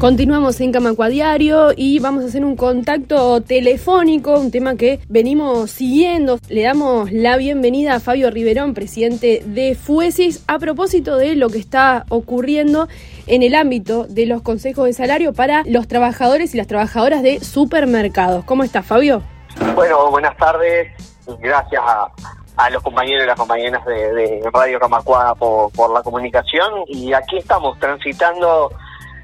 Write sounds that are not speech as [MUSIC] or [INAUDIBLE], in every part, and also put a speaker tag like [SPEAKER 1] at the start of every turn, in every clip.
[SPEAKER 1] Continuamos en Camacuadiario y vamos a hacer un contacto telefónico, un tema que venimos siguiendo. Le damos la bienvenida a Fabio Riverón, presidente de FUESIS, a propósito de lo que está ocurriendo en el ámbito de los consejos de salario para los trabajadores y las trabajadoras de supermercados. ¿Cómo está, Fabio?
[SPEAKER 2] Bueno, buenas tardes. Gracias a, los compañeros y las compañeras de, Radio Camacuada por, por la comunicación. Y aquí estamos transitando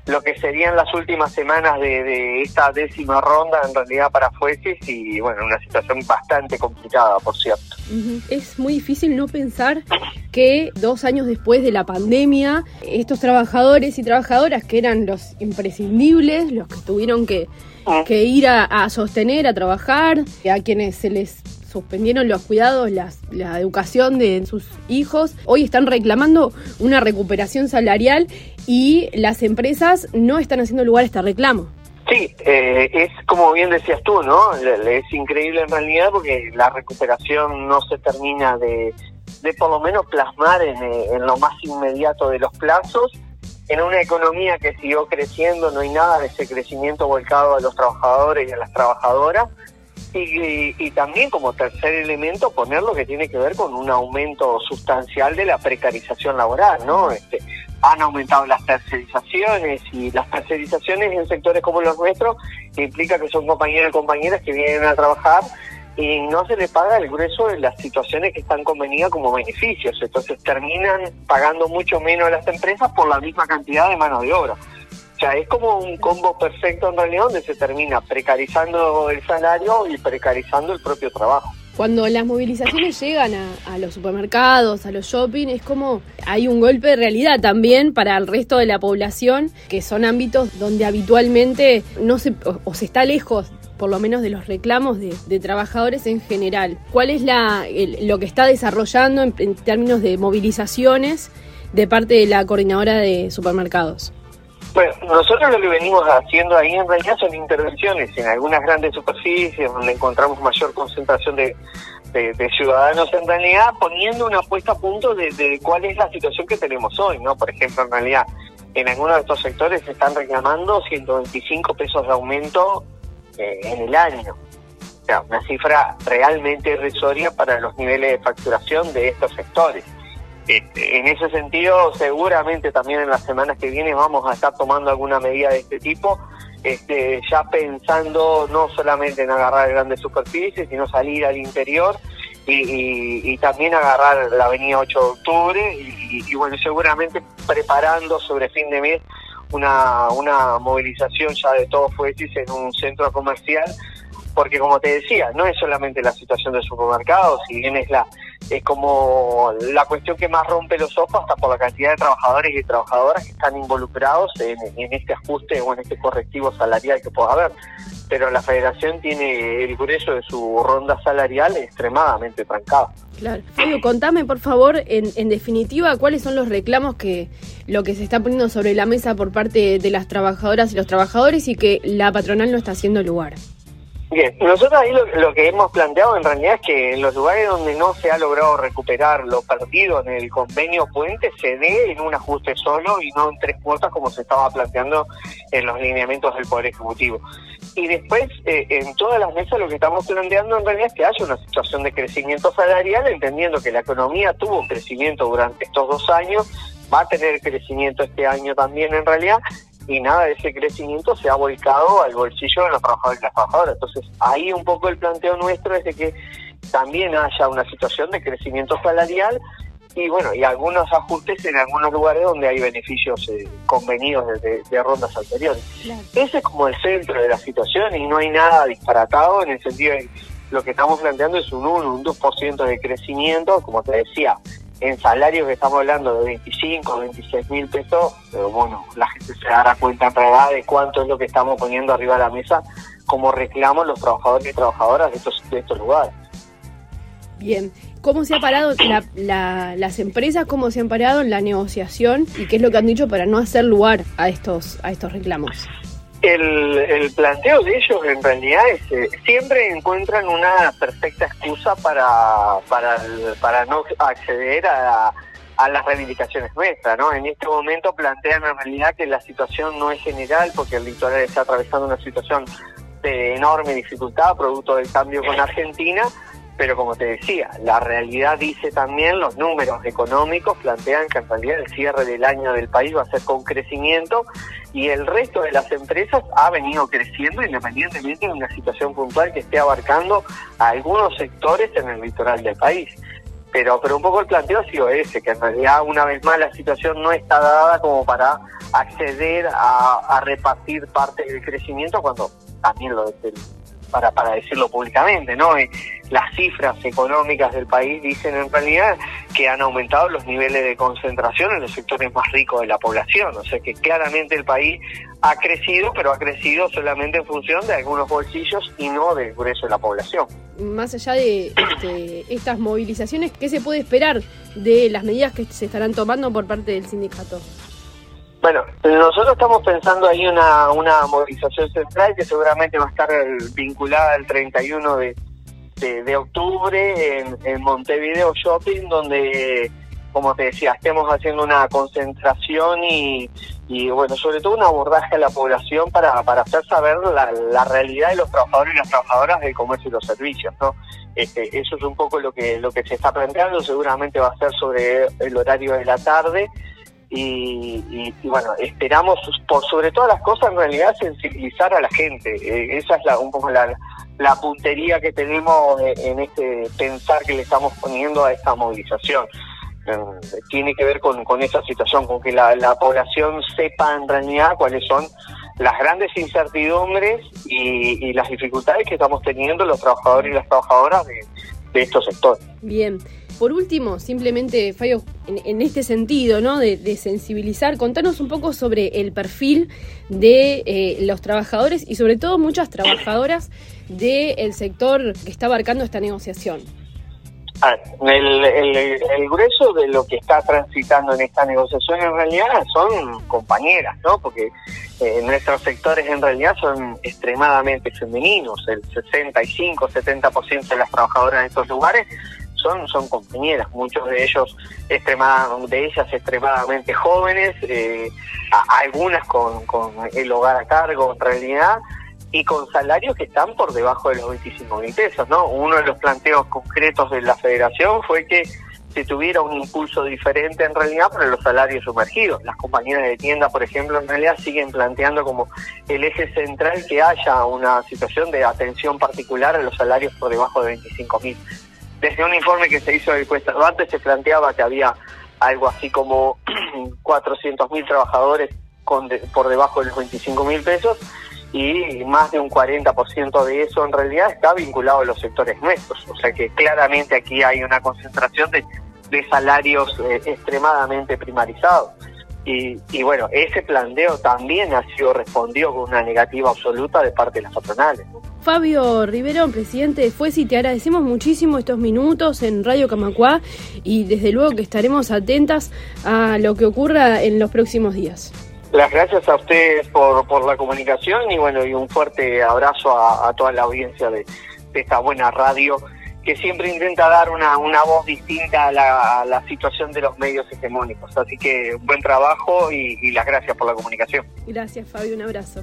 [SPEAKER 2] lo que serían las últimas semanas de, esta décima ronda en realidad para Fueces y bueno, una situación bastante complicada, por cierto.
[SPEAKER 1] Es muy difícil no pensar que dos años después de la pandemia, estos trabajadores y trabajadoras que eran los imprescindibles, los que tuvieron que, mm. que ir a, a sostener, a trabajar, a quienes se les suspendieron los cuidados, la educación de sus hijos, hoy están reclamando una recuperación salarial y las empresas no están haciendo lugar a este reclamo.
[SPEAKER 2] Sí, eh, es como bien decías tú, ¿no? Es increíble en realidad porque la recuperación no se termina de, de por lo menos plasmar en, en lo más inmediato de los plazos. En una economía que siguió creciendo, no hay nada de ese crecimiento volcado a los trabajadores y a las trabajadoras y, también como tercer elemento poner lo que tiene que ver con un aumento sustancial de la precarización laboral, ¿no? Este, han aumentado las tercerizaciones y las tercerizaciones en sectores como los nuestros implica que son compañeros y compañeras que vienen a trabajar y no se les paga el grueso de las situaciones que están convenidas como beneficios. Entonces terminan pagando mucho menos a las empresas por la misma cantidad de mano de obra sea, es como un combo perfecto en realidad donde se termina precarizando el salario y precarizando el propio trabajo.
[SPEAKER 1] Cuando las movilizaciones llegan a, los supermercados, a los shopping, es como hay un golpe de realidad también para el resto de la población, que son ámbitos donde habitualmente no se, o, se está lejos por lo menos de los reclamos de, trabajadores en general. ¿Cuál es la, lo que está desarrollando en términos de movilizaciones de parte de la coordinadora de supermercados?
[SPEAKER 2] Bueno, nosotros lo que venimos haciendo ahí en realidad son intervenciones en algunas grandes superficies donde encontramos mayor concentración de, ciudadanos en realidad, poniendo una puesta a punto de, cuál es la situación que tenemos hoy, ¿no? Por ejemplo, en realidad, en algunos de estos sectores se están reclamando 125 pesos de aumento eh, en el año. O sea, una cifra realmente irrisoria para los niveles de facturación de estos sectores. Este, en ese sentido, seguramente también en las semanas que vienen vamos a estar tomando alguna medida de este tipo, este, ya pensando no solamente en agarrar grandes superficies, sino salir al interior y, también agarrar la avenida 8 de octubre y, bueno, seguramente preparando sobre fin de mes una, una movilización ya de todos fuesis en un centro comercial porque como te decía, no es solamente la situación del supermercado, si bien es la es como la cuestión que más rompe los ojos hasta por la cantidad de trabajadores y trabajadoras que están involucrados en, este ajuste o en este correctivo salarial que pueda haber. Pero la federación tiene el grueso de su ronda salarial extremadamente trancada.
[SPEAKER 1] Claro. contame por favor, en, en definitiva, cuáles son los reclamos que lo que se está poniendo sobre la mesa por parte de las trabajadoras y los trabajadores y que la patronal no está haciendo lugar.
[SPEAKER 2] Bien, nosotros ahí lo, que hemos planteado en realidad es que en los lugares donde no se ha logrado recuperar lo perdido en el convenio puente se dé en un ajuste solo y no en tres cuotas como se estaba planteando en los lineamientos del Poder Ejecutivo. Y después, eh, en todas las mesas lo que estamos planteando en realidad es que haya una situación de crecimiento salarial, entendiendo que la economía tuvo un crecimiento durante estos dos años, va a tener crecimiento este año también en realidad, y nada de ese crecimiento se ha volcado al bolsillo de los trabajadores y las trabajadoras. Entonces, ahí un poco el planteo nuestro es de que también haya una situación de crecimiento salarial y bueno, y algunos ajustes en algunos lugares donde hay beneficios eh, convenidos de, rondas anteriores. Ese es como el centro de la situación y no hay nada disparatado en el sentido de lo que estamos planteando es un 1, un 2% de crecimiento, como te decía, en salarios que estamos hablando de 25, 26 mil pesos, pero bueno, la gente se dará cuenta en realidad de cuánto es lo que estamos poniendo arriba de la mesa como reclamo los trabajadores y trabajadoras de estos, de estos lugares.
[SPEAKER 1] Bien, ¿cómo se ha parado las empresas, cómo se han parado en la negociación y qué es lo que han dicho para no hacer lugar a estos, a estos reclamos?
[SPEAKER 2] El, el, planteo de ellos en realidad es eh, siempre encuentran una perfecta excusa para para, no acceder a, a las reivindicaciones nuestras, ¿no? En este momento plantean en realidad que la situación no es general porque el litoral está atravesando una situación de enorme dificultad producto del cambio con Argentina, pero como te decía, la realidad dice también, los números económicos plantean que en realidad el cierre del año del país va a ser con crecimiento y el resto de las empresas ha venido creciendo independientemente de una situación puntual que esté abarcando a algunos sectores en el litoral del país. Pero, pero un poco el planteo ha sido ese, que en realidad una vez más la situación no está dada como para acceder a, repartir parte del crecimiento cuando también lo para, para decirlo públicamente, ¿no? Las cifras económicas del país dicen en realidad que han aumentado los niveles de concentración en los sectores más ricos de la población, o sea que claramente el país ha crecido, pero ha crecido solamente en función de algunos bolsillos y no del grueso de la población.
[SPEAKER 1] Más allá de este, estas movilizaciones, ¿qué se puede esperar de las medidas que se estarán tomando por parte del sindicato?
[SPEAKER 2] Bueno, nosotros estamos pensando ahí una, una movilización central que seguramente va a estar vinculada al 31 de, de, octubre en, Montevideo Shopping, donde, como te decía, estemos haciendo una concentración y, y bueno, sobre todo un abordaje a la población para, para hacer saber la, la realidad de los trabajadores y las trabajadoras del comercio y los servicios, ¿no? Este, eso es un poco lo que, lo que se está planteando, seguramente va a ser sobre el horario de la tarde y, bueno, esperamos por sobre todas las cosas en realidad sensibilizar a la gente. Eh, esa es la, un poco la, la puntería que tenemos en este pensar que le estamos poniendo a esta movilización. Eh, tiene que ver con, con esa situación, con que la, la población sepa en realidad cuáles son las grandes incertidumbres y, las dificultades que estamos teniendo los trabajadores y las trabajadoras de estos sectores.
[SPEAKER 1] Bien. Por último, simplemente, Fallo, en, este sentido, ¿no? De, sensibilizar, contanos un poco sobre el perfil de eh, los trabajadores y sobre todo muchas trabajadoras del sector que está abarcando esta negociación.
[SPEAKER 2] Ah, el, el, grueso de lo que está transitando en esta negociación en realidad son compañeras, ¿no? Porque eh, nuestros sectores en realidad son extremadamente femeninos, el 65-70% de las trabajadoras de estos lugares son, son compañeras, muchos de ellos de ellas extremadamente jóvenes, eh, algunas con, con el hogar a cargo en realidad, y con salarios que están por debajo de los 25 mil pesos, ¿no? Uno de los planteos concretos de la federación fue que se tuviera un impulso diferente en realidad para los salarios sumergidos. Las compañías de tienda, por ejemplo, en realidad siguen planteando como el eje central que haya una situación de atención particular a los salarios por debajo de 25 mil desde un informe que se hizo de Cuesta antes se planteaba que había algo así como [CLEARS THROAT] 400.000 trabajadores con por debajo de los 25 mil pesos y más de un 40% de eso en realidad está vinculado a los sectores nuestros. O sea que claramente aquí hay una concentración de, de salarios eh, extremadamente primarizados. Y, bueno, ese planteo también ha sido respondido con una negativa absoluta de parte de las patronales.
[SPEAKER 1] Fabio Riverón, presidente de FUESI, te agradecemos muchísimo estos minutos en Radio Camacuá y desde luego que estaremos atentas a lo que ocurra en los próximos días.
[SPEAKER 2] Las gracias a ustedes por, por la comunicación y bueno, y un fuerte abrazo a, toda la audiencia de, esta buena radio que siempre intenta dar una, una voz distinta a la, situación de los medios hegemónicos. Así que buen trabajo y, y las gracias por la comunicación.
[SPEAKER 1] Gracias Fabio, un abrazo.